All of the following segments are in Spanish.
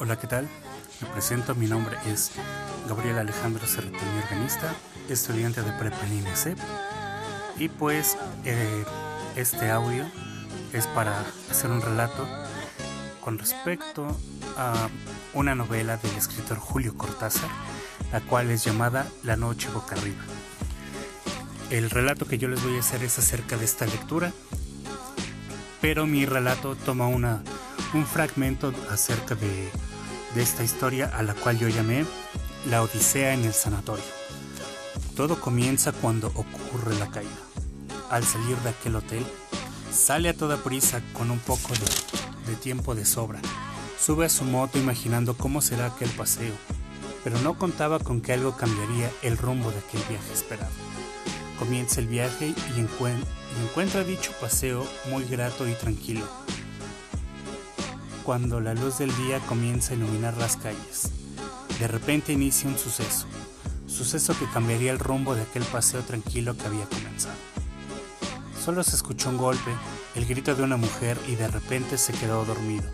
Hola, ¿qué tal? Me presento, mi nombre es Gabriel Alejandro Cerretini, organista, estudiante de Prepa en Y pues eh, este audio es para hacer un relato con respecto a una novela del escritor Julio Cortázar, la cual es llamada La noche boca arriba. El relato que yo les voy a hacer es acerca de esta lectura, pero mi relato toma una, un fragmento acerca de esta historia a la cual yo llamé La Odisea en el Sanatorio. Todo comienza cuando ocurre la caída. Al salir de aquel hotel, sale a toda prisa con un poco de tiempo de sobra. Sube a su moto imaginando cómo será aquel paseo, pero no contaba con que algo cambiaría el rumbo de aquel viaje esperado. Comienza el viaje y, encuentra dicho paseo muy grato y tranquilo cuando la luz del día comienza a iluminar las calles. De repente inicia un suceso, suceso que cambiaría el rumbo de aquel paseo tranquilo que había comenzado. Solo se escuchó un golpe, el grito de una mujer y de repente se quedó dormido.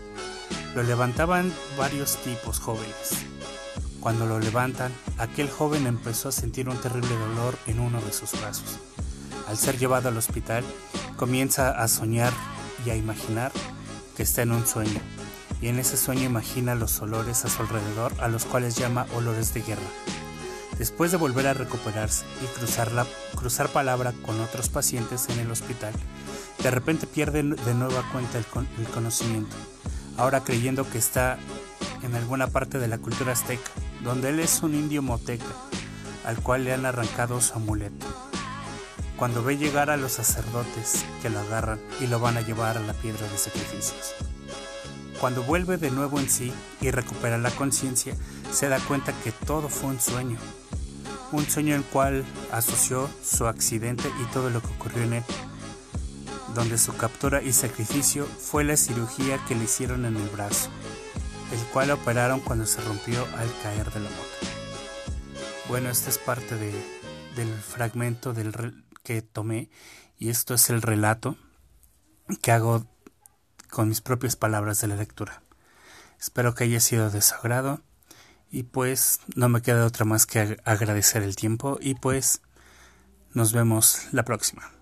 Lo levantaban varios tipos jóvenes. Cuando lo levantan, aquel joven empezó a sentir un terrible dolor en uno de sus brazos. Al ser llevado al hospital, comienza a soñar y a imaginar que está en un sueño, y en ese sueño imagina los olores a su alrededor a los cuales llama olores de guerra. Después de volver a recuperarse y cruzar, cruzar palabra con otros pacientes en el hospital, de repente pierde de nueva cuenta el, el conocimiento, ahora creyendo que está en alguna parte de la cultura azteca, donde él es un indio moteca, al cual le han arrancado su amuleto. Cuando ve llegar a los sacerdotes que lo agarran y lo van a llevar a la piedra de sacrificios. Cuando vuelve de nuevo en sí y recupera la conciencia, se da cuenta que todo fue un sueño. Un sueño el cual asoció su accidente y todo lo que ocurrió en él, donde su captura y sacrificio fue la cirugía que le hicieron en el brazo, el cual operaron cuando se rompió al caer de la moto. Bueno, esta es parte del fragmento del que tomé y esto es el relato que hago con mis propias palabras de la lectura. Espero que haya sido de su agrado y pues no me queda otra más que agradecer el tiempo y pues nos vemos la próxima.